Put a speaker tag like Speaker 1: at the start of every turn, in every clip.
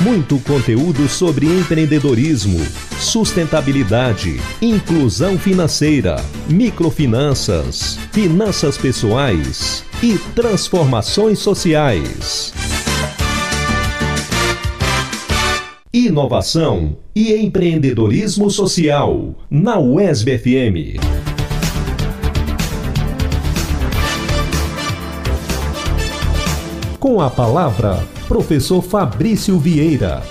Speaker 1: Muito conteúdo sobre empreendedorismo, sustentabilidade, inclusão financeira, microfinanças, finanças pessoais e transformações sociais. Inovação e empreendedorismo social na UESB FM. Com a palavra professor Fabrício Vieira.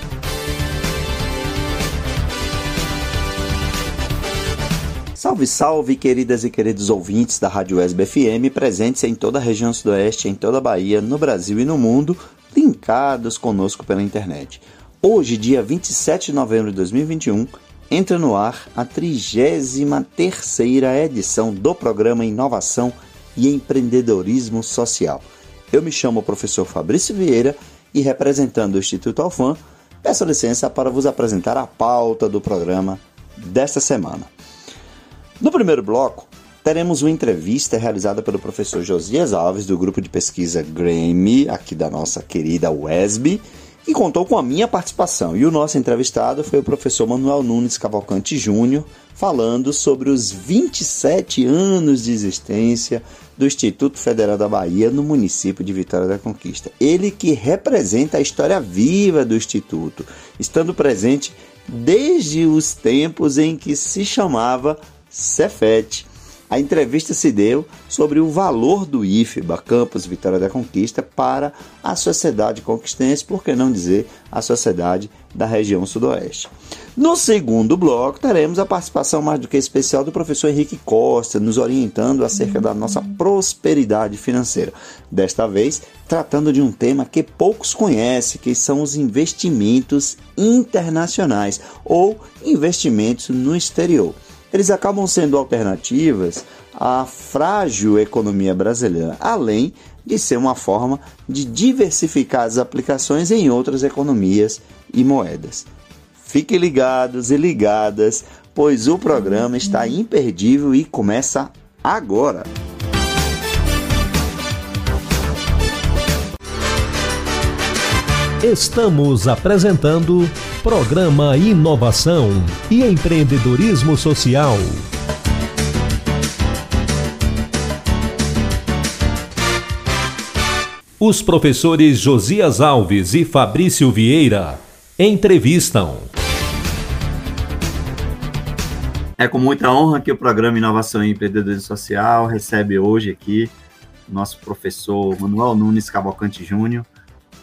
Speaker 2: Salve, salve, queridas e queridos ouvintes da Rádio Esb FM, presentes em toda a região sudoeste, em toda a Bahia, no Brasil e no mundo, linkados conosco pela internet. Hoje, dia 27 de novembro de 2021, entra no ar a 33 edição do programa Inovação e Empreendedorismo Social. Eu me chamo o professor Fabrício Vieira e representando o Instituto Alfam, peço licença para vos apresentar a pauta do programa desta semana. No primeiro bloco, teremos uma entrevista realizada pelo professor Josias Alves, do grupo de pesquisa Grammy, aqui da nossa querida WESB, e contou com a minha participação. E o nosso entrevistado foi o professor Manuel Nunes Cavalcante Júnior, falando sobre os 27 anos de existência do Instituto Federal da Bahia no município de Vitória da Conquista. Ele que representa a história viva do Instituto, estando presente desde os tempos em que se chamava Cefet a entrevista se deu sobre o valor do IFBA, Campus Vitória da Conquista, para a sociedade conquistense, por que não dizer a sociedade da região sudoeste. No segundo bloco, teremos a participação mais do que especial do professor Henrique Costa, nos orientando acerca da nossa prosperidade financeira. Desta vez, tratando de um tema que poucos conhecem, que são os investimentos internacionais ou investimentos no exterior eles acabam sendo alternativas à frágil economia brasileira, além de ser uma forma de diversificar as aplicações em outras economias e moedas. Fiquem ligados e ligadas, pois o programa está imperdível e começa agora.
Speaker 1: Estamos apresentando Programa Inovação e Empreendedorismo Social. Os professores Josias Alves e Fabrício Vieira entrevistam.
Speaker 2: É com muita honra que o programa Inovação e Empreendedorismo Social recebe hoje aqui nosso professor Manuel Nunes Cavalcante Júnior,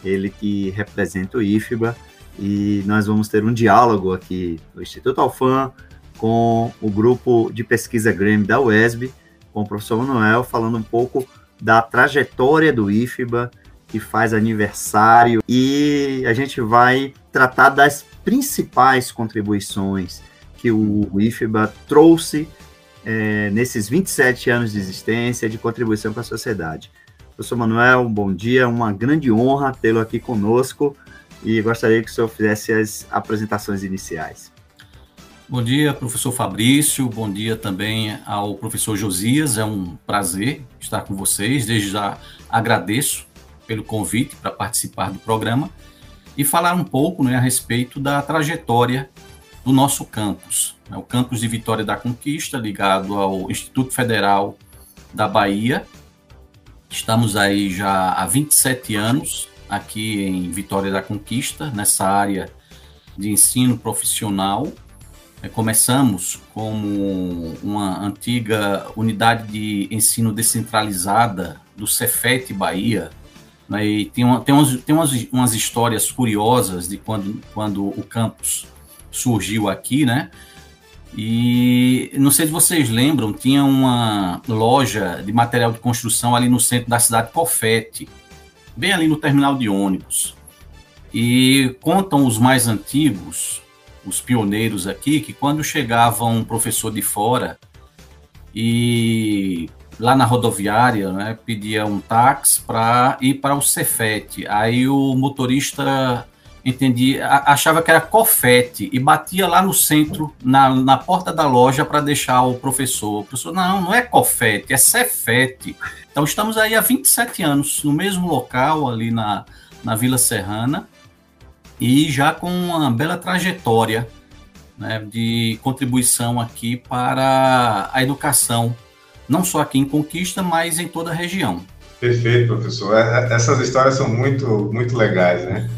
Speaker 2: ele que representa o IFBA e nós vamos ter um diálogo aqui no Instituto Alfam com o grupo de pesquisa Grêmio da UESB, com o professor Manuel, falando um pouco da trajetória do IFBA, que faz aniversário, e a gente vai tratar das principais contribuições que o IFBA trouxe é, nesses 27 anos de existência de contribuição para a sociedade. Professor Manuel, bom dia, uma grande honra tê-lo aqui conosco e gostaria que o senhor fizesse as apresentações iniciais.
Speaker 3: Bom dia, professor Fabrício, bom dia também ao professor Josias, é um prazer estar com vocês, desde já agradeço pelo convite para participar do programa e falar um pouco né, a respeito da trajetória do nosso campus, né, o campus de Vitória da Conquista, ligado ao Instituto Federal da Bahia. Estamos aí já há 27 anos aqui em Vitória da Conquista, nessa área de ensino profissional. É, começamos como uma antiga unidade de ensino descentralizada do Cefet Bahia, né, e tem, uma, tem, umas, tem umas, umas histórias curiosas de quando, quando o campus surgiu aqui, né? E não sei se vocês lembram, tinha uma loja de material de construção ali no centro da cidade, Cofete bem ali no terminal de ônibus. E contam os mais antigos, os pioneiros aqui, que quando chegava um professor de fora e lá na rodoviária, né, pedia um táxi para ir para o Cefete. Aí o motorista entendia, achava que era cofete e batia lá no centro, na, na porta da loja para deixar o professor. O professor, não, não é cofete, é Cefete. Então estamos aí há 27 anos no mesmo local ali na, na Vila Serrana e já com uma bela trajetória né, de contribuição aqui para a educação, não só aqui em Conquista, mas em toda a região.
Speaker 4: Perfeito, professor. É, é, essas histórias são muito, muito legais, né?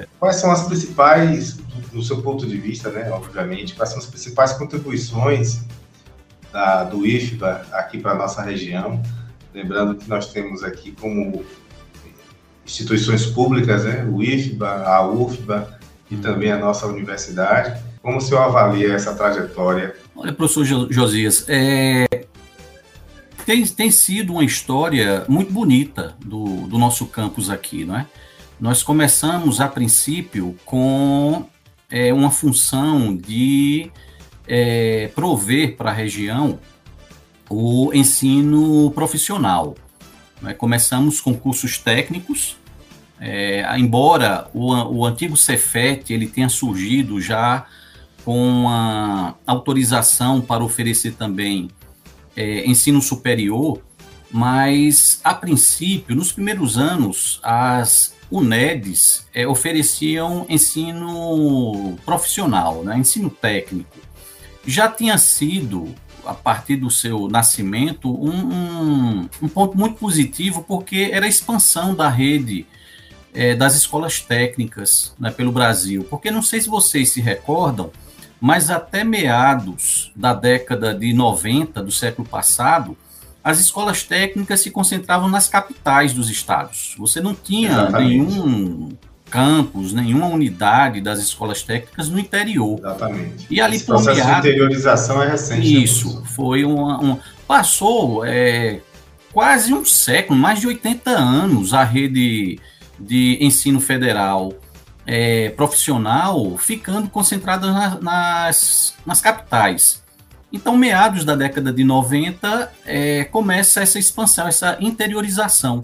Speaker 4: É. Quais são as principais, do seu ponto de vista, né, obviamente, quais são as principais contribuições da, do IFBA aqui para a nossa região? Lembrando que nós temos aqui como instituições públicas, né, o IFBA, a UFBA e uhum. também a nossa universidade. Como o senhor avalia essa trajetória?
Speaker 3: Olha, professor Josias, é, tem, tem sido uma história muito bonita do, do nosso campus aqui, não é? Nós começamos, a princípio, com é, uma função de é, prover para a região o ensino profissional. Né? Começamos com cursos técnicos, é, embora o, o antigo Cefet ele tenha surgido já com uma autorização para oferecer também é, ensino superior, mas a princípio, nos primeiros anos, as UNEDs é, ofereciam ensino profissional, né, ensino técnico. Já tinha sido, a partir do seu nascimento, um, um, um ponto muito positivo, porque era a expansão da rede é, das escolas técnicas né, pelo Brasil. Porque não sei se vocês se recordam, mas até meados da década de 90 do século passado, as escolas técnicas se concentravam nas capitais dos estados. Você não tinha Exatamente. nenhum campus, nenhuma unidade das escolas técnicas no interior.
Speaker 4: Exatamente. E ali Esse processo de interiorização é recente.
Speaker 3: Né, Isso, né? foi uma, um, passou é, quase um século, mais de 80 anos a rede de ensino federal é, profissional ficando concentrada na, nas, nas capitais. Então, meados da década de 90, é, começa essa expansão, essa interiorização.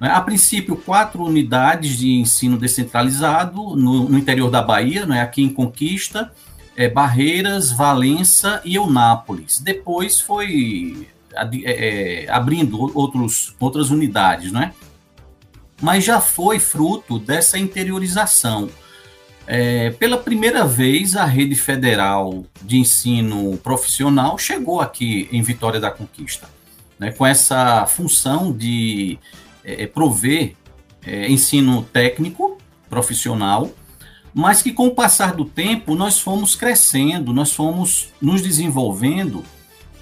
Speaker 3: Né? A princípio, quatro unidades de ensino descentralizado no, no interior da Bahia, né? aqui em Conquista, é, Barreiras, Valença e Eunápolis. Depois foi é, é, abrindo outros, outras unidades, né? Mas já foi fruto dessa interiorização. É, pela primeira vez, a rede federal de ensino profissional chegou aqui em Vitória da Conquista, né, com essa função de é, é prover é, ensino técnico profissional, mas que com o passar do tempo nós fomos crescendo, nós fomos nos desenvolvendo.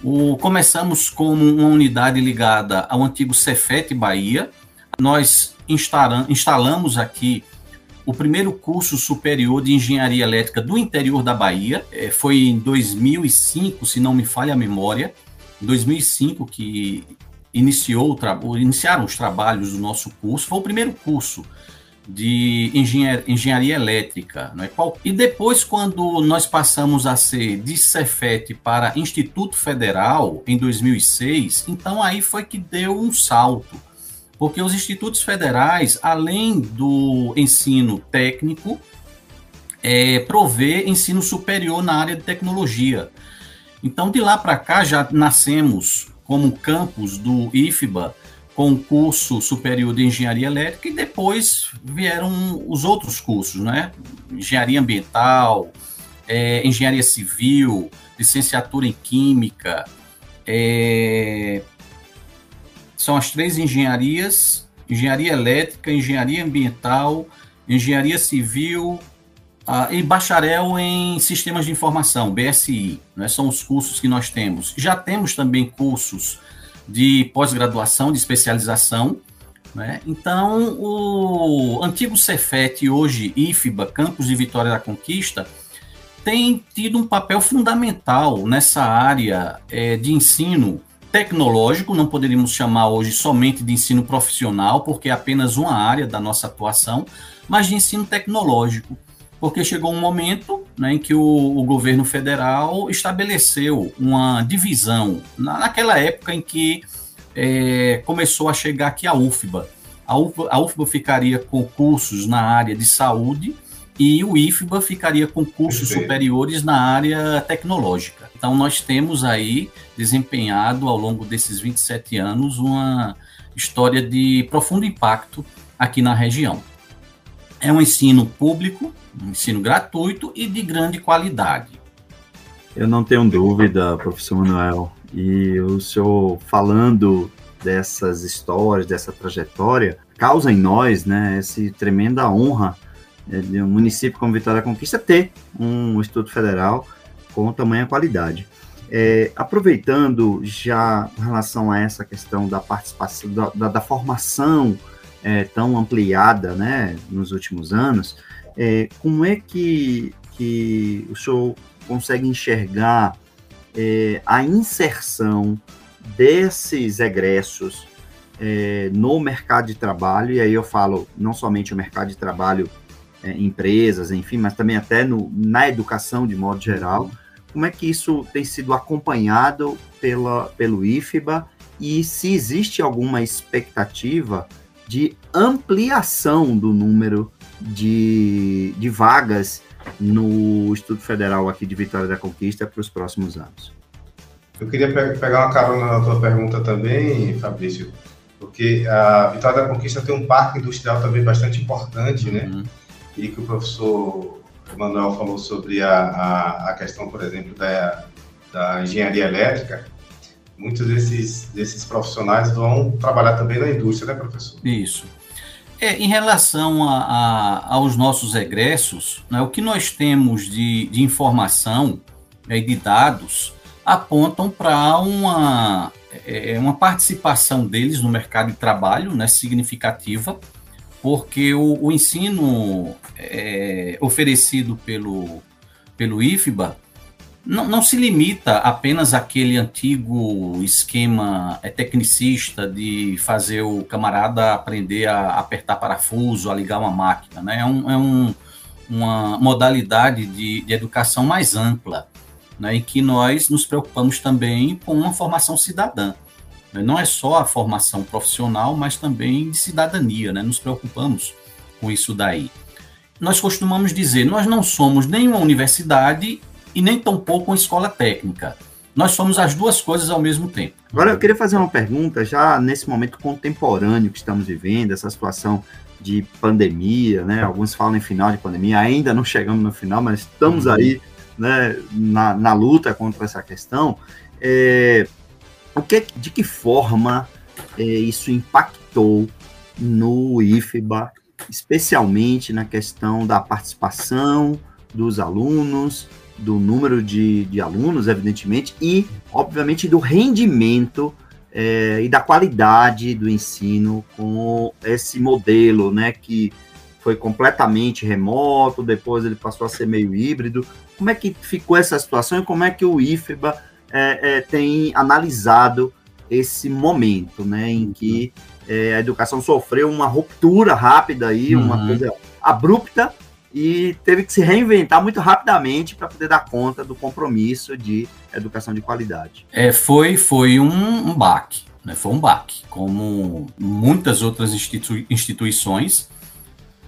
Speaker 3: O, começamos como uma unidade ligada ao antigo Cefet Bahia, nós instalamos aqui o primeiro curso superior de engenharia elétrica do interior da Bahia. É, foi em 2005, se não me falha a memória, 2005 que iniciou iniciaram os trabalhos do nosso curso. Foi o primeiro curso de engenharia, engenharia elétrica. Né? E depois, quando nós passamos a ser de Cefet para Instituto Federal, em 2006, então aí foi que deu um salto porque os institutos federais, além do ensino técnico, é, provê ensino superior na área de tecnologia. Então, de lá para cá, já nascemos como campus do IFBA, com o curso superior de engenharia elétrica, e depois vieram os outros cursos, né? Engenharia ambiental, é, engenharia civil, licenciatura em química, é, são as três engenharias: engenharia elétrica, engenharia ambiental, engenharia civil uh, e bacharel em sistemas de informação, BSI. Né? São os cursos que nós temos. Já temos também cursos de pós-graduação, de especialização. Né? Então, o antigo Cefet, hoje IFBA, Campus de Vitória da Conquista, tem tido um papel fundamental nessa área é, de ensino tecnológico, não poderíamos chamar hoje somente de ensino profissional, porque é apenas uma área da nossa atuação, mas de ensino tecnológico, porque chegou um momento né, em que o, o governo federal estabeleceu uma divisão, na, naquela época em que é, começou a chegar aqui a UFBA. A UFBA, a UFBA ficaria com cursos na área de saúde e o IFBA ficaria com cursos Perfeito. superiores na área tecnológica. Então, nós temos aí desempenhado ao longo desses 27 anos uma história de profundo impacto aqui na região. É um ensino público, um ensino gratuito e de grande qualidade.
Speaker 2: Eu não tenho dúvida, professor Manuel, e o senhor falando dessas histórias, dessa trajetória, causa em nós, né, essa tremenda honra de um município como Vitória da Conquista ter um Instituto Federal com tamanha qualidade. É, aproveitando já em relação a essa questão da participação, da, da, da formação é, tão ampliada né, nos últimos anos, é, como é que, que o senhor consegue enxergar é, a inserção desses egressos é, no mercado de trabalho, e aí eu falo não somente o mercado de trabalho, é, empresas, enfim, mas também até no, na educação de modo geral. Como é que isso tem sido acompanhado pela, pelo IFBA e se existe alguma expectativa de ampliação do número de, de vagas no Instituto Federal aqui de Vitória da Conquista para os próximos anos.
Speaker 4: Eu queria pegar uma carona na tua pergunta também, Fabrício, porque a Vitória da Conquista tem um parque industrial também bastante importante, né? E que o professor Manuel falou sobre a, a, a questão, por exemplo, da, da engenharia elétrica, muitos desses, desses profissionais vão trabalhar também na indústria, né, professor?
Speaker 3: Isso. É, em relação a, a, aos nossos egressos, né, o que nós temos de, de informação né, e de dados apontam para uma, é, uma participação deles no mercado de trabalho né, significativa, porque o, o ensino é, oferecido pelo, pelo IFBA não, não se limita apenas àquele antigo esquema é, tecnicista de fazer o camarada aprender a apertar parafuso, a ligar uma máquina. Né? É, um, é um, uma modalidade de, de educação mais ampla, né? em que nós nos preocupamos também com uma formação cidadã. Né? Não é só a formação profissional, mas também de cidadania. Né? Nos preocupamos com isso daí. Nós costumamos dizer, nós não somos nenhuma universidade e nem tampouco uma escola técnica. Nós somos as duas coisas ao mesmo tempo.
Speaker 2: Agora, eu queria fazer uma pergunta, já nesse momento contemporâneo que estamos vivendo, essa situação de pandemia, né? Alguns falam em final de pandemia, ainda não chegamos no final, mas estamos uhum. aí né, na, na, luta contra essa questão. É, o que, de que forma é, isso impactou no IFBA, especialmente na questão da participação dos alunos, do número de, de alunos, evidentemente, e, obviamente, do rendimento é, e da qualidade do ensino com esse modelo, né, que foi completamente remoto, depois ele passou a ser meio híbrido. Como é que ficou essa situação e como é que o IFBA é, é, tem analisado esse momento, né, em que é, a educação sofreu uma ruptura rápida aí, uhum. uma coisa abrupta, e teve que se reinventar muito rapidamente para poder dar conta do compromisso de educação de qualidade.
Speaker 3: É, foi, foi um, um baque, né? foi um baque, como muitas outras institui instituições,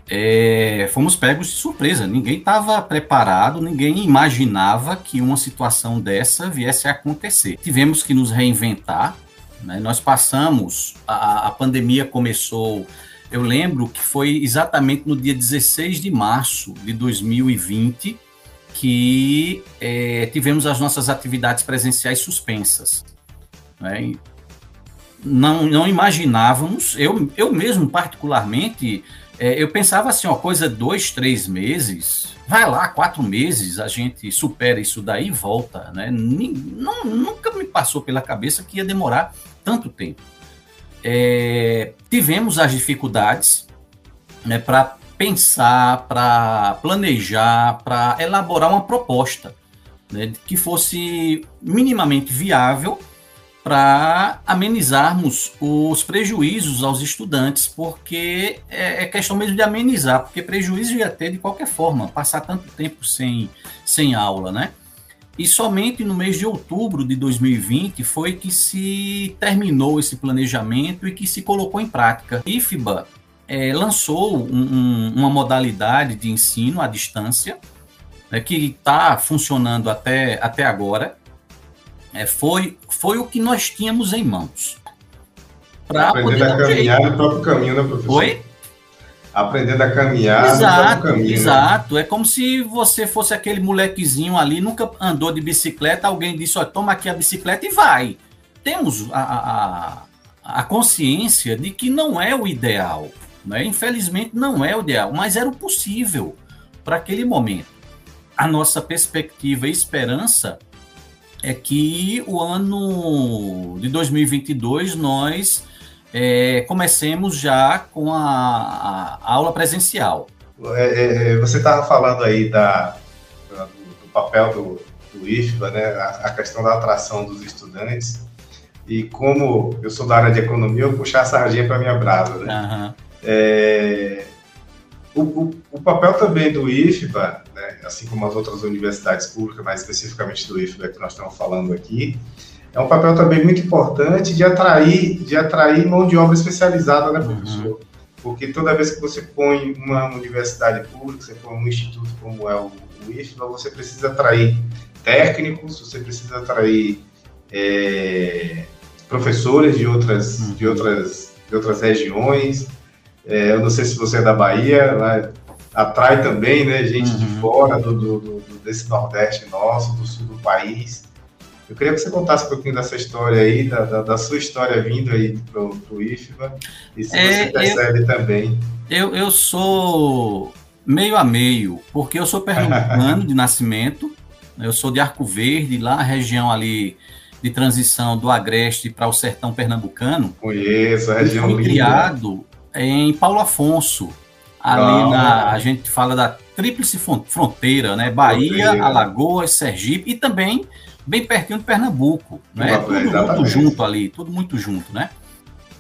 Speaker 3: é, fomos pegos de surpresa. Ninguém estava preparado, ninguém imaginava que uma situação dessa viesse a acontecer. Tivemos que nos reinventar. Né? Nós passamos, a, a pandemia começou eu lembro que foi exatamente no dia 16 de março de 2020 que é, tivemos as nossas atividades presenciais suspensas. Né? Não, não imaginávamos, eu, eu mesmo particularmente, é, eu pensava assim, ó, coisa dois, três meses, vai lá, quatro meses, a gente supera isso daí e volta, né? Não, nunca me passou pela cabeça que ia demorar tanto tempo é, tivemos as dificuldades né, para pensar, para planejar, para elaborar uma proposta né, que fosse minimamente viável para amenizarmos os prejuízos aos estudantes, porque é, é, questão mesmo de amenizar, porque prejuízo ia ter de qualquer forma, passar tanto tempo sem, sem aula, né? E somente no mês de outubro de 2020 foi que se terminou esse planejamento e que se colocou em prática. IFBA é, lançou um, um, uma modalidade de ensino à distância né, que está funcionando até, até agora. É, foi, foi o que nós tínhamos em mãos.
Speaker 4: Aprendendo a caminhar no próprio caminho, né, professor? Oi? aprendendo a caminhar
Speaker 3: exato, caminho. Né? Exato, é como se você fosse aquele molequezinho ali, nunca andou de bicicleta, alguém disse, olha, toma aqui a bicicleta e vai. Temos a, a, a consciência de que não é o ideal, né? infelizmente não é o ideal, mas era o possível para aquele momento. A nossa perspectiva e esperança é que o ano de 2022 nós é, comecemos já com a, a aula presencial.
Speaker 4: É, é, é você estava falando aí da, do, do, papel do, do IFBA, né, a, a, questão da atração dos estudantes, e como eu sou da área de economia, eu puxar a sardinha para minha brasa. Né? Uhum. É, o, o, o, papel também do IFBA, né, assim como as outras universidades públicas, mais especificamente do IFBA que nós estamos falando aqui, é um papel também muito importante de atrair, de atrair mão de obra especializada, né, professor? Uhum. Porque toda vez que você põe uma universidade pública, você põe um instituto como é o, o IFBA, você precisa atrair técnicos, você precisa atrair é, professores de outras, uhum. de outras, de outras regiões. É, eu não sei se você é da Bahia, atrai também né, gente uhum. de fora do, do, do, desse Nordeste nosso, do sul do país. Eu queria que você contasse um pouquinho dessa história aí, da, da, da sua história vindo aí para o IFBA, e se é, você percebe eu, também.
Speaker 3: Eu, eu sou meio a meio, porque eu sou pernambucano de nascimento, eu sou de Arco Verde, lá a região ali de transição do Agreste para o sertão pernambucano.
Speaker 4: Conheço, a região
Speaker 3: fui criado em Paulo Afonso, ali na, a gente fala da tríplice fronteira, né? Bahia, fronteira. Alagoas, Sergipe e também bem pertinho de Pernambuco, né? Tudo Exatamente. muito junto ali, tudo muito junto, né?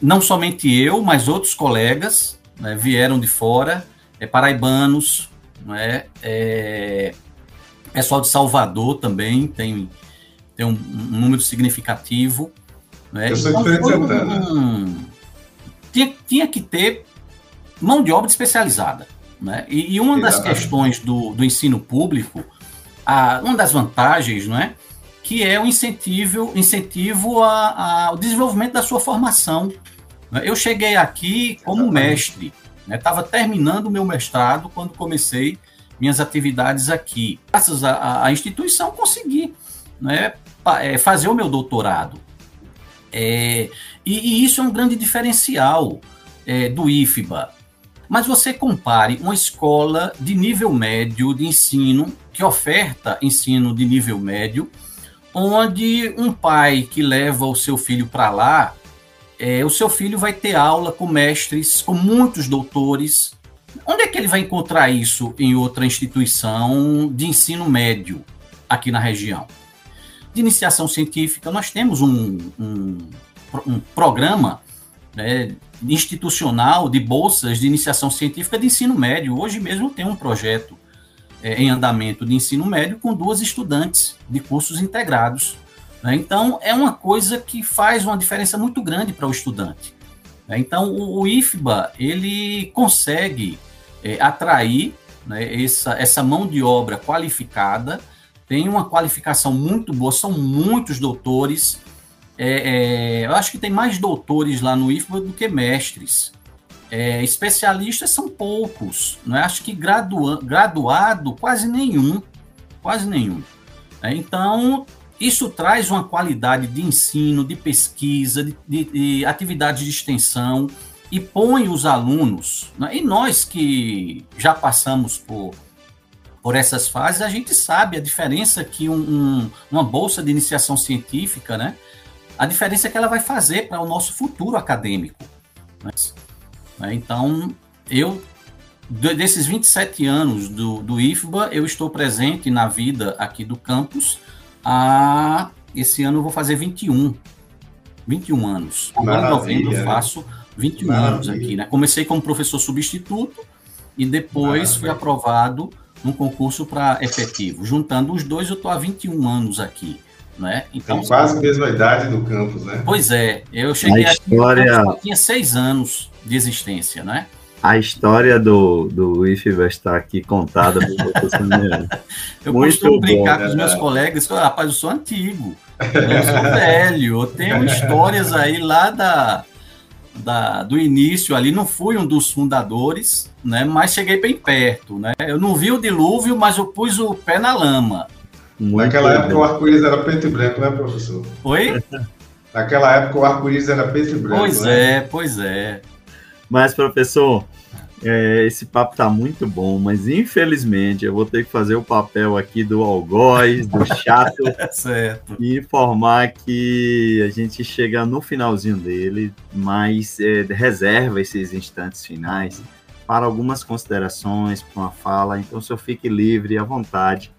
Speaker 3: Não somente eu, mas outros colegas né, vieram de fora, é, paraibanos, né? É, pessoal de Salvador também tem, tem um, um número significativo. Né?
Speaker 4: Eu sou então, de Santana. Um,
Speaker 3: tinha, tinha que ter mão de obra especializada. Né? E, e uma das questões do, do ensino público, a, uma das vantagens, não é? que é o incentivo, incentivo a, ao desenvolvimento da sua formação. Eu cheguei aqui como mestre, estava né? terminando o meu mestrado quando comecei minhas atividades aqui. Graças à, instituição, consegui né, é, fazer o meu doutorado. É, e, e, isso é um grande diferencial é, do IFBA. Mas você compare uma escola de nível médio de ensino, que oferta ensino de nível médio, onde um pai que leva o seu filho para lá, é, o seu filho vai ter aula com mestres, com muitos doutores. Onde é que ele vai encontrar isso em outra instituição de ensino médio aqui na região? De iniciação científica, nós temos um, um, um programa né, institucional de bolsas de iniciação científica de ensino médio. Hoje mesmo tem um projeto é, em andamento de ensino médio com duas estudantes de cursos integrados. Né? Então, é uma coisa que faz uma diferença muito grande para o estudante. Né? Então, o, o, IFBA, ele consegue é, atrair né, essa, essa mão de obra qualificada, tem uma qualificação muito boa, são muitos doutores. É, é, eu acho que tem mais doutores lá no IFBA do que mestres. É, especialistas são poucos, não é? acho que gradua, graduado quase nenhum, quase nenhum. É, então, isso traz uma qualidade de ensino, de pesquisa, de, de, de atividades de extensão e põe os alunos, né? e nós que já passamos por, por essas fases, a gente sabe a diferença que um, um, uma bolsa de iniciação científica, né? a diferença que ela vai fazer para o nosso futuro acadêmico. Né? Né? Então, eu, desses 27 anos do, do IFBA, eu estou presente na vida aqui do campus. A, esse ano eu vou fazer 21. 21 anos. Agora em novembro eu faço 21 Maravilha. anos aqui. Né? Comecei como professor substituto e depois Maravilha. fui aprovado num concurso para efetivo. Juntando os dois, eu estou há 21 anos aqui. Né?
Speaker 4: Então, Tem quase a mesma idade do campus, né?
Speaker 3: Pois é, eu cheguei a história... aqui, tinha seis anos de existência, né?
Speaker 5: A história do, do IFE vai estar aqui contada pelo professor
Speaker 3: Eu Muito costumo brincar bom, com os meus colegas, rapaz, eu sou antigo, eu sou velho, eu tenho histórias aí lá da, da, do início ali, não fui um dos fundadores, né, mas cheguei bem perto, né? Eu não vi o dilúvio, mas eu pus o pé na lama.
Speaker 4: Muito Naquela bem. época o arco-íris era preto e branco, né, professor?
Speaker 3: Oi?
Speaker 4: Naquela época o arco-íris era preto e branco.
Speaker 3: Pois né? é, pois é.
Speaker 5: Mas, professor, é, esse papo tá muito bom, mas infelizmente eu vou ter que fazer o papel aqui do algoz, do chato,
Speaker 3: certo.
Speaker 5: e informar que a gente chega no finalzinho dele, mas é, reserva esses instantes finais para algumas considerações, para uma fala. Então, o senhor fique livre à vontade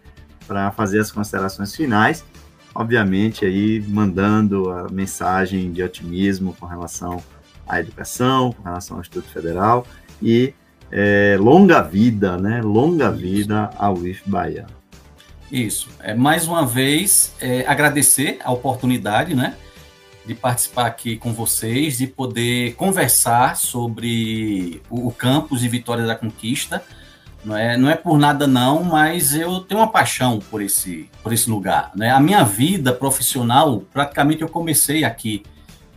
Speaker 5: para fazer as considerações finais, obviamente aí mandando a mensagem de otimismo com relação à educação, com relação ao Instituto Federal e é, longa vida, né? Longa vida ao IF Bahia.
Speaker 3: Isso. É, mais uma vez, é, agradecer a oportunidade, né? De participar aqui com vocês, de poder conversar sobre o, o campus e Vitória da Conquista. Não é, não é por nada não, mas eu tenho uma paixão por esse, por esse lugar. Né? A minha vida profissional, praticamente eu comecei aqui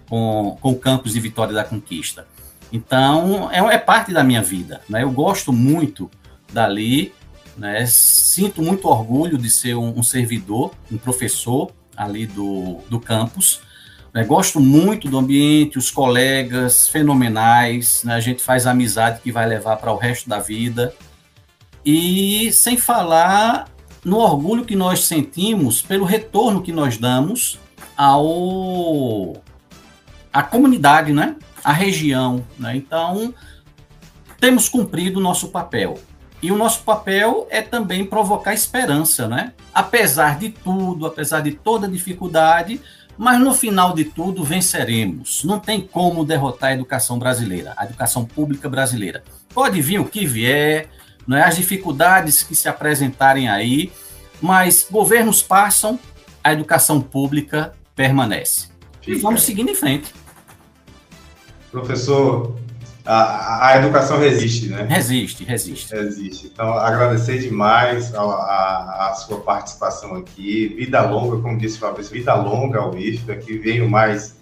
Speaker 3: com, com o campus de Vitória da Conquista. Então, é, é parte da minha vida. Né? Eu gosto muito dali, né? sinto muito orgulho de ser um, um servidor, um professor ali do, do campus. Né? Gosto muito do ambiente, os colegas fenomenais, né? a gente faz amizade que vai levar para o resto da vida. E sem falar no orgulho que nós sentimos pelo retorno que nós damos ao a comunidade, né? A região. Né? Então, temos cumprido o nosso papel. E o nosso papel é também provocar esperança, né? Apesar de tudo, apesar de toda dificuldade, mas no final de tudo venceremos. Não tem como derrotar a educação brasileira, a educação pública brasileira. Pode vir o que vier, não é? as dificuldades que se apresentarem aí, mas governos passam, a educação pública permanece. Fica. E vamos seguindo em frente.
Speaker 4: Professor, a, a educação resiste, né?
Speaker 3: Resiste, resiste.
Speaker 4: Resiste. Então, agradecer demais a, a, a, sua participação aqui. Vida longa, como disse o Fabrício, vida longa ao IFBA, que veio mais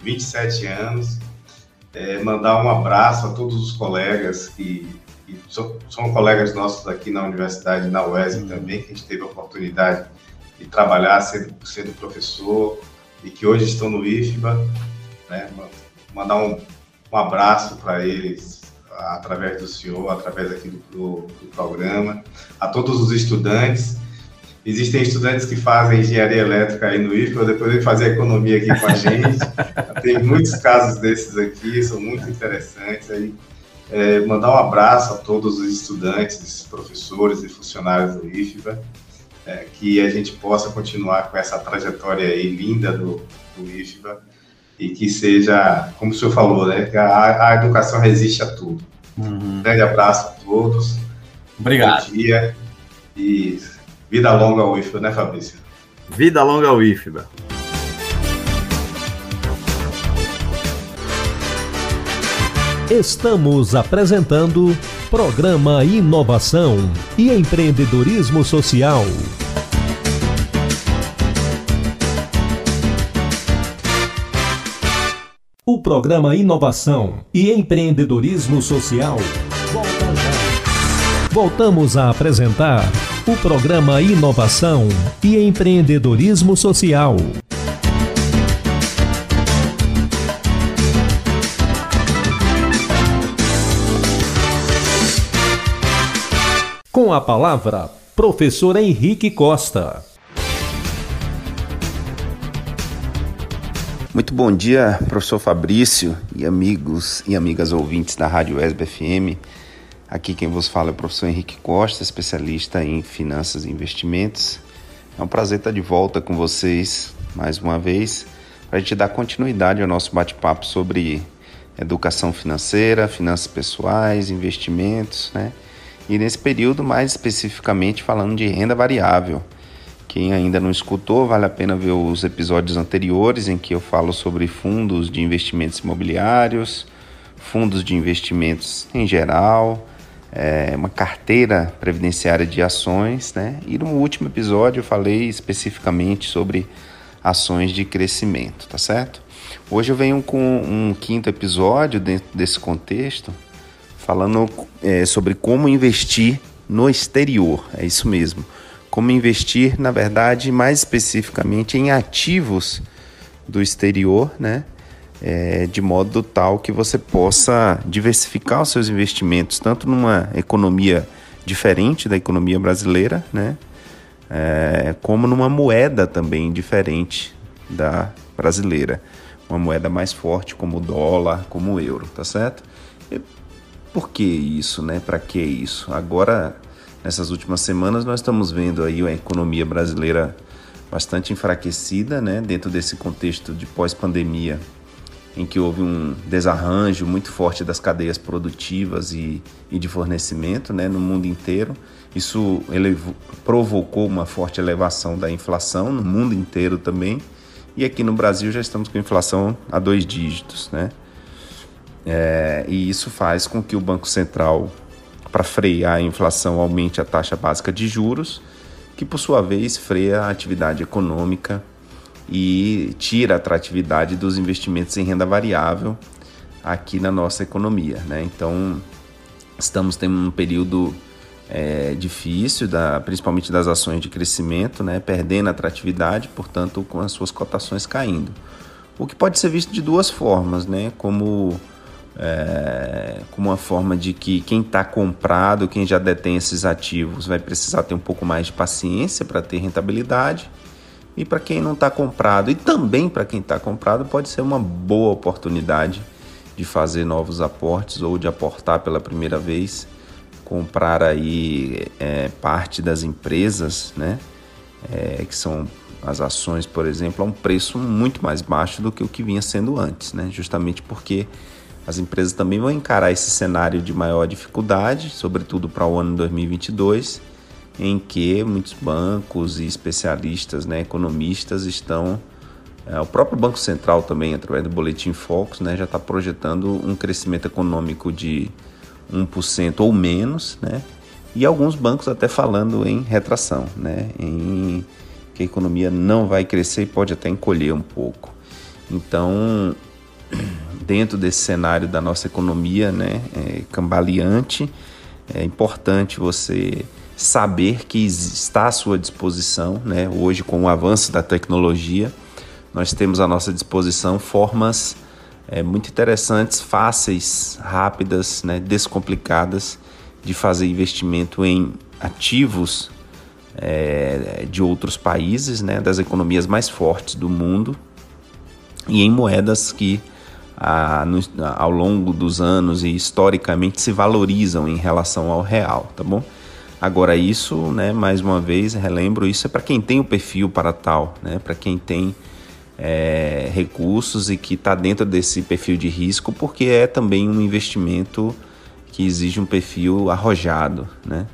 Speaker 4: 27 anos. É, mandar um abraço a todos os colegas que, que são, são, colegas nossos aqui na universidade, na UESB uhum. também, que a gente teve a oportunidade de trabalhar sendo, sendo professor e que hoje estão no IFBA. Né? Mandar um um abraço para eles através do senhor, através aqui do, do, do, programa, a todos os estudantes. Existem estudantes que fazem engenharia elétrica aí no IFCA, depois vêm fazer economia aqui com a gente. Tem muitos casos desses aqui, são muito interessantes. Aí, é, mandar um abraço a todos os estudantes, professores e funcionários do IFBA, é, que a gente possa continuar com essa trajetória aí linda do, do IFBA e que seja, como o senhor falou, né, que a, a educação resiste a tudo. Uhum. Um grande abraço a todos.
Speaker 3: Obrigado.
Speaker 4: Bom dia e vida longa ao IFBA, né, Fabrício?
Speaker 5: Vida longa ao IFBA.
Speaker 1: Estamos apresentando Programa Inovação e Empreendedorismo Social. Programa Inovação e Empreendedorismo Social. Voltamos a apresentar o programa Inovação e Empreendedorismo Social. Com a palavra, professor Henrique Costa.
Speaker 6: Muito bom dia, professor Fabrício e amigos e amigas ouvintes da Rádio ESB FM. Aqui quem vos fala é o professor Henrique Costa, especialista em finanças e investimentos. É um prazer estar de volta com vocês mais uma vez para a gente dar continuidade ao nosso bate-papo sobre educação financeira, finanças pessoais, investimentos, né? e nesse período mais especificamente falando de renda variável. Quem ainda não escutou, vale a pena ver os episódios anteriores em que eu falo sobre fundos de investimentos imobiliários, fundos de investimentos em geral, é, uma carteira previdenciária de ações, né? E no último episódio eu falei especificamente sobre ações de crescimento, tá certo? Hoje eu venho com um quinto episódio dentro desse contexto, falando é, sobre como investir no exterior. É isso mesmo como investir, na verdade, mais especificamente em ativos do exterior, né? É, de modo tal que você possa diversificar os seus investimentos, tanto numa economia diferente da economia brasileira, né? É, como numa moeda também diferente da brasileira. Uma moeda mais forte como o dólar, como o euro, tá certo? E por que isso, né? Para que isso? Agora Nessas últimas semanas nós estamos vendo aí a economia brasileira bastante enfraquecida, né, dentro desse contexto de pós-pandemia, em que houve um desarranjo muito forte das cadeias produtivas e, e de fornecimento, né, no mundo inteiro. Isso elevou, provocou uma forte elevação da inflação no mundo inteiro também. E aqui no Brasil já estamos com inflação a dois dígitos, né? É, e isso faz com que o Banco Central para frear a inflação, aumente a taxa básica de juros, que por sua vez freia a atividade econômica e tira a atratividade dos investimentos em renda variável aqui na nossa economia. Né? Então, estamos tendo um período é, difícil, da, principalmente das ações de crescimento, né? perdendo atratividade, portanto, com as suas cotações caindo. O que pode ser visto de duas formas, né? como é, como uma forma de que quem está comprado, quem já detém esses ativos, vai precisar ter um pouco mais de paciência para ter rentabilidade. E para quem não está comprado, e também para quem está comprado, pode ser uma boa oportunidade de fazer novos aportes ou de aportar pela primeira vez, comprar aí é, parte das empresas, né? É, que são as ações, por exemplo, a um preço muito mais baixo do que o que vinha sendo antes, né? Justamente porque as empresas também vão encarar esse cenário de maior dificuldade, sobretudo para o ano 2022, em que muitos bancos e especialistas, né, economistas estão é, o próprio Banco Central também, através do Boletim Focus, né, já está projetando um crescimento econômico de 1% ou menos, né, e alguns bancos até falando em retração, né, em que a economia não vai crescer e pode até encolher um pouco. Então, dentro desse cenário da nossa economia né, é, cambaleante, é importante você saber que está à sua disposição, né? hoje com o avanço da tecnologia, nós temos à nossa disposição formas é, muito interessantes, fáceis, rápidas, né, descomplicadas de fazer investimento em ativos é, de outros países, né, das economias mais fortes do mundo e em moedas que a, no, ao longo dos anos e historicamente se valorizam em relação ao real, tá bom? Agora isso, né, mais uma vez, relembro, isso é para quem tem o perfil para tal, né, para quem tem é, recursos e que está dentro desse perfil de risco, porque é também um investimento que exige um perfil arrojado, né?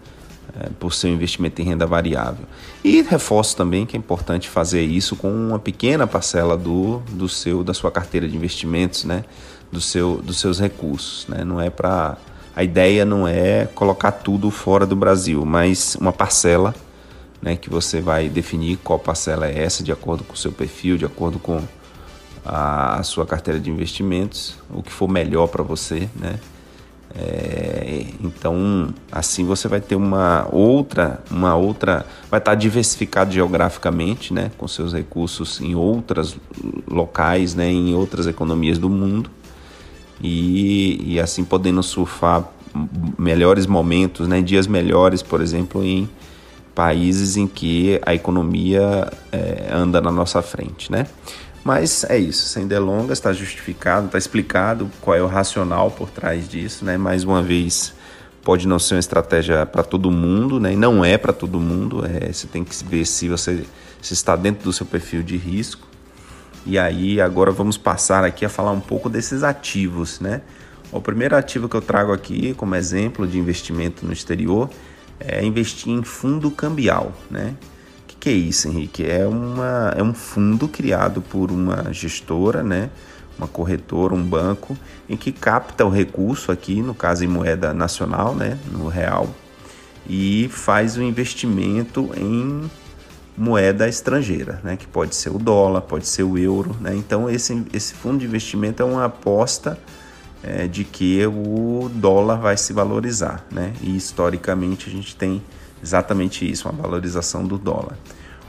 Speaker 6: É, por ser um investimento em renda variável. E reforço também que é importante fazer isso com uma pequena parcela do, do seu da sua carteira de investimentos, né? do seu, dos seus recursos. Né? Não é para a ideia não é colocar tudo fora do Brasil, mas uma parcela né, que você vai definir qual parcela é essa de acordo com o seu perfil, de acordo com a, a sua carteira de investimentos, o que for melhor para você, né? É, então, assim você vai ter uma outra, uma outra, vai estar diversificado geograficamente, né, com seus recursos em outros locais, né, em outras economias do mundo e, e assim podendo surfar melhores momentos, né, dias melhores, por exemplo, em países em que a economia é, anda na nossa frente, né? Mas é isso, sem delongas, está justificado, está explicado qual é o racional por trás disso, né? Mais uma vez, pode não ser uma estratégia para todo mundo, né? E não é para todo mundo, é, você tem que ver se você se está dentro do seu perfil de risco. E aí, agora vamos passar aqui a falar um pouco desses ativos, né? O primeiro ativo que eu trago aqui como exemplo de investimento no exterior é investir em fundo cambial, né? Que é isso, Henrique? É, uma, é um fundo criado por uma gestora, né? Uma corretora, um banco, em que capta o recurso aqui, no caso em moeda nacional, né? No real, e faz o investimento em moeda estrangeira, né? Que pode ser o dólar, pode ser o euro, né? Então esse, esse fundo de investimento é uma aposta é, de que o dólar vai se valorizar, né? E historicamente a gente tem exatamente isso, uma valorização do dólar.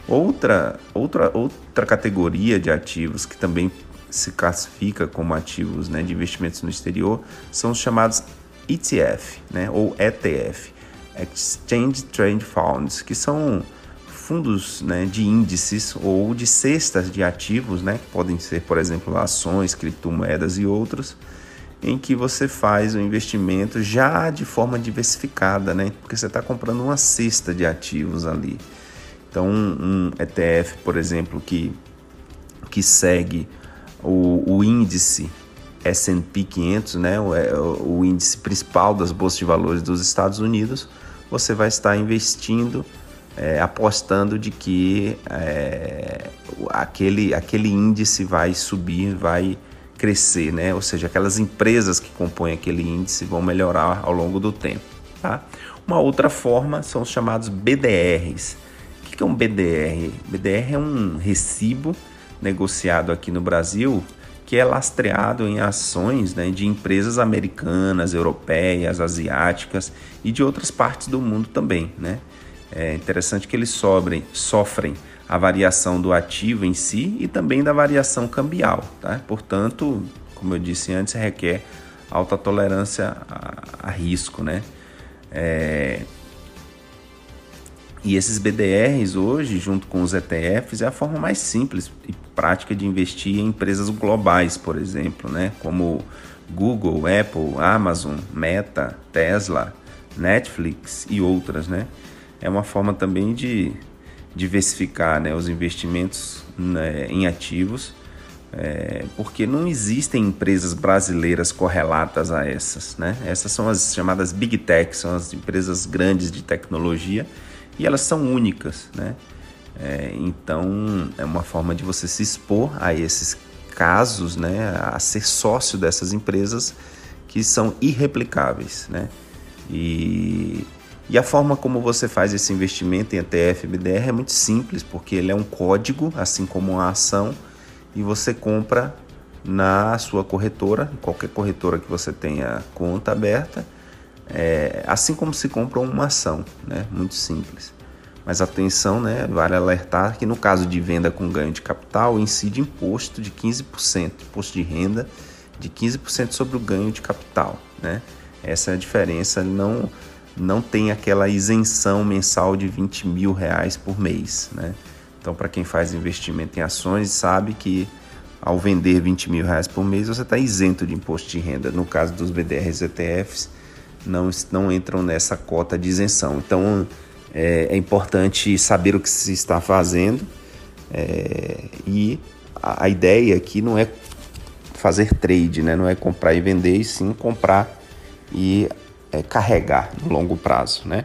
Speaker 6: Outra, outra, outra categoria de ativos que também se classifica como ativos né, de investimentos no exterior são os chamados ETF, né, ou ETF, Exchange Trade Funds, que são fundos né, de índices ou de cestas de ativos, né, que podem ser, por exemplo, ações, criptomoedas e outros, em que você faz o investimento já de forma diversificada, né? Porque você está comprando uma cesta de ativos ali. Então, um ETF, por exemplo, que, que segue o, o índice S&P 500, né? O, é, o índice principal das bolsas de valores dos Estados Unidos, você vai estar investindo, é, apostando de que é, aquele, aquele índice vai subir, vai crescer, né? Ou seja, aquelas empresas que compõem aquele índice vão melhorar ao longo do tempo, tá? Uma outra forma são os chamados BDRs. O que é um BDR? BDR é um recibo negociado aqui no Brasil que é lastreado em ações né, de empresas americanas, europeias, asiáticas e de outras partes do mundo também. Né? É interessante que eles sobrem, sofrem a variação do ativo em si e também da variação cambial. Tá? Portanto, como eu disse antes, requer alta tolerância a, a risco. Né? É... E esses BDRs hoje, junto com os ETFs, é a forma mais simples e prática de investir em empresas globais, por exemplo, né? como Google, Apple, Amazon, Meta, Tesla, Netflix e outras. Né? É uma forma também de diversificar né, os investimentos né, em ativos, é, porque não existem empresas brasileiras correlatas a essas. Né? Essas são as chamadas Big Tech, são as empresas grandes de tecnologia e elas são únicas. Né? É, então é uma forma de você se expor a esses casos, né, a ser sócio dessas empresas que são irreplicáveis. Né? E e a forma como você faz esse investimento em ETF BDR é muito simples, porque ele é um código, assim como uma ação, e você compra na sua corretora, qualquer corretora que você tenha conta aberta, é, assim como se compra uma ação, né? Muito simples. Mas atenção, né? Vale alertar que no caso de venda com ganho de capital, incide imposto de 15%, imposto de renda de 15% sobre o ganho de capital, né? Essa é a diferença, não não tem aquela isenção mensal de 20 mil reais por mês. Né? Então, para quem faz investimento em ações, sabe que ao vender 20 mil reais por mês, você está isento de imposto de renda. No caso dos BDRs ETFs, não, não entram nessa cota de isenção. Então, é, é importante saber o que se está fazendo é, e a, a ideia aqui não é fazer trade, né? não é comprar e vender, e sim comprar e é, carregar no longo prazo, né?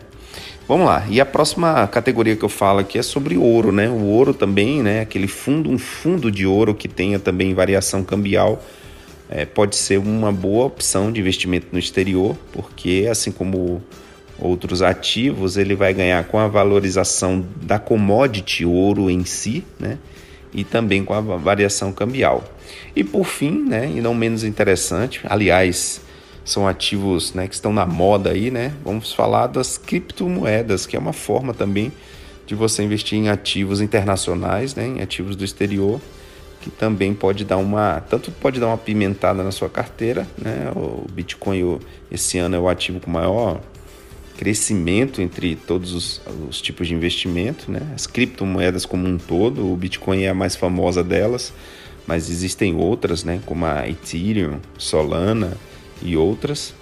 Speaker 6: Vamos lá. E a próxima categoria que eu falo aqui é sobre ouro, né? O ouro também, né? Aquele fundo, um fundo de ouro que tenha também variação cambial, é, pode ser uma boa opção de investimento no exterior, porque assim como outros ativos, ele vai ganhar com a valorização da commodity ouro em si, né? E também com a variação cambial. E por fim, né? E não menos interessante, aliás, são ativos né, que estão na moda aí, né? Vamos falar das criptomoedas, que é uma forma também de você investir em ativos internacionais, né, em ativos do exterior, que também pode dar uma, tanto pode dar uma pimentada na sua carteira, né? O Bitcoin esse ano é o ativo com maior crescimento entre todos os, os tipos de investimento, né? As criptomoedas como um todo, o Bitcoin é a mais famosa delas, mas existem outras, né, como a Ethereum, Solana, e outras.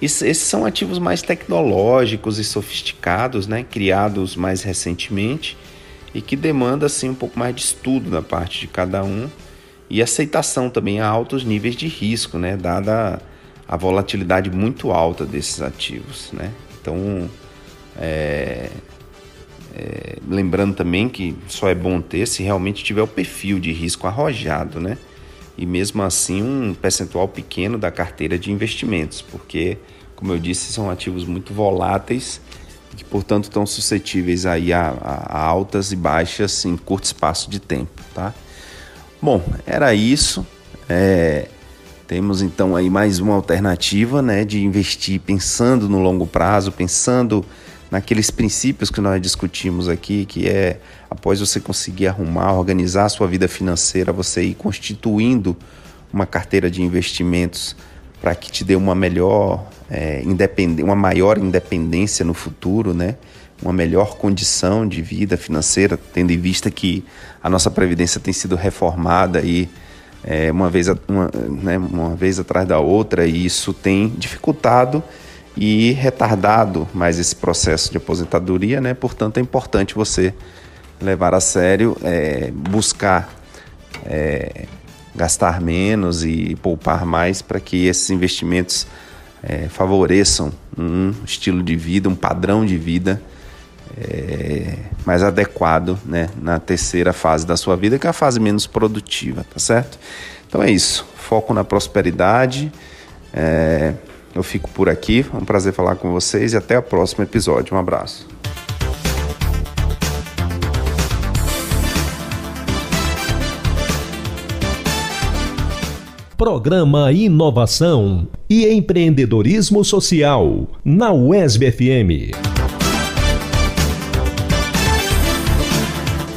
Speaker 6: Esses são ativos mais tecnológicos e sofisticados, né, criados mais recentemente e que demanda assim um pouco mais de estudo da parte de cada um e aceitação também a altos níveis de risco, né, dada a volatilidade muito alta desses ativos, né. Então, é, é, lembrando também que só é bom ter se realmente tiver o perfil de risco arrojado, né? E mesmo assim um percentual pequeno da carteira de investimentos, porque, como eu disse, são ativos muito voláteis que, portanto, estão suscetíveis aí a, a, a altas e baixas em curto espaço de tempo, tá? Bom, era isso. É, temos então aí mais uma alternativa, né, de investir pensando no longo prazo, pensando naqueles princípios que nós discutimos aqui, que é após você conseguir arrumar, organizar a sua vida financeira, você ir constituindo uma carteira de investimentos para que te dê uma melhor é, uma maior independência no futuro, né? Uma melhor condição de vida financeira, tendo em vista que a nossa previdência tem sido reformada e é, uma, vez, uma, né, uma vez atrás da outra, e isso tem dificultado e retardado mais esse processo de aposentadoria, né? Portanto, é importante você levar a sério, é, buscar é, gastar menos e poupar mais para que esses investimentos é, favoreçam um estilo de vida, um padrão de vida é, mais adequado né, na terceira fase da sua vida, que é a fase menos produtiva, tá certo? Então é isso. Foco na prosperidade. É, eu fico por aqui. É um prazer falar com vocês e até o próximo episódio. Um abraço.
Speaker 1: Programa Inovação e Empreendedorismo Social na UESB FM.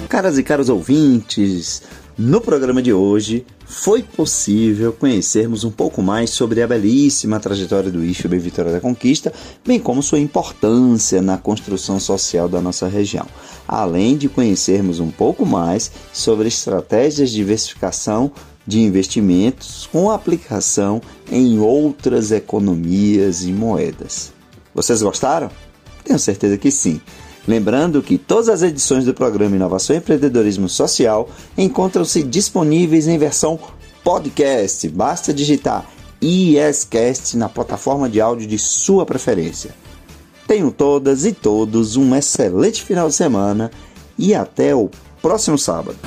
Speaker 2: Caras e caros ouvintes, no programa de hoje foi possível conhecermos um pouco mais sobre a belíssima trajetória do IFB Vitória da Conquista, bem como sua importância na construção social da nossa região, além de conhecermos um pouco mais sobre estratégias de diversificação de investimentos com aplicação em outras economias e moedas. Vocês gostaram? Tenho certeza que sim. Lembrando que todas as edições do programa Inovação e Empreendedorismo Social encontram-se disponíveis em versão podcast. Basta digitar IESCast na plataforma de áudio de sua preferência. Tenham todas e todos um excelente final de semana e até o próximo sábado.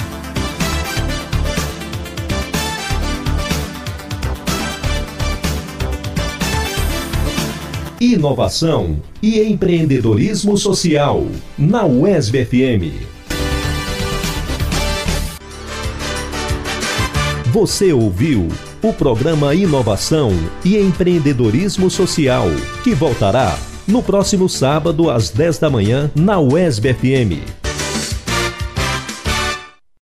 Speaker 1: Inovação e empreendedorismo social na UESB FM. Você ouviu o programa Inovação e Empreendedorismo Social, que voltará no próximo sábado às 10 da manhã na UESB FM.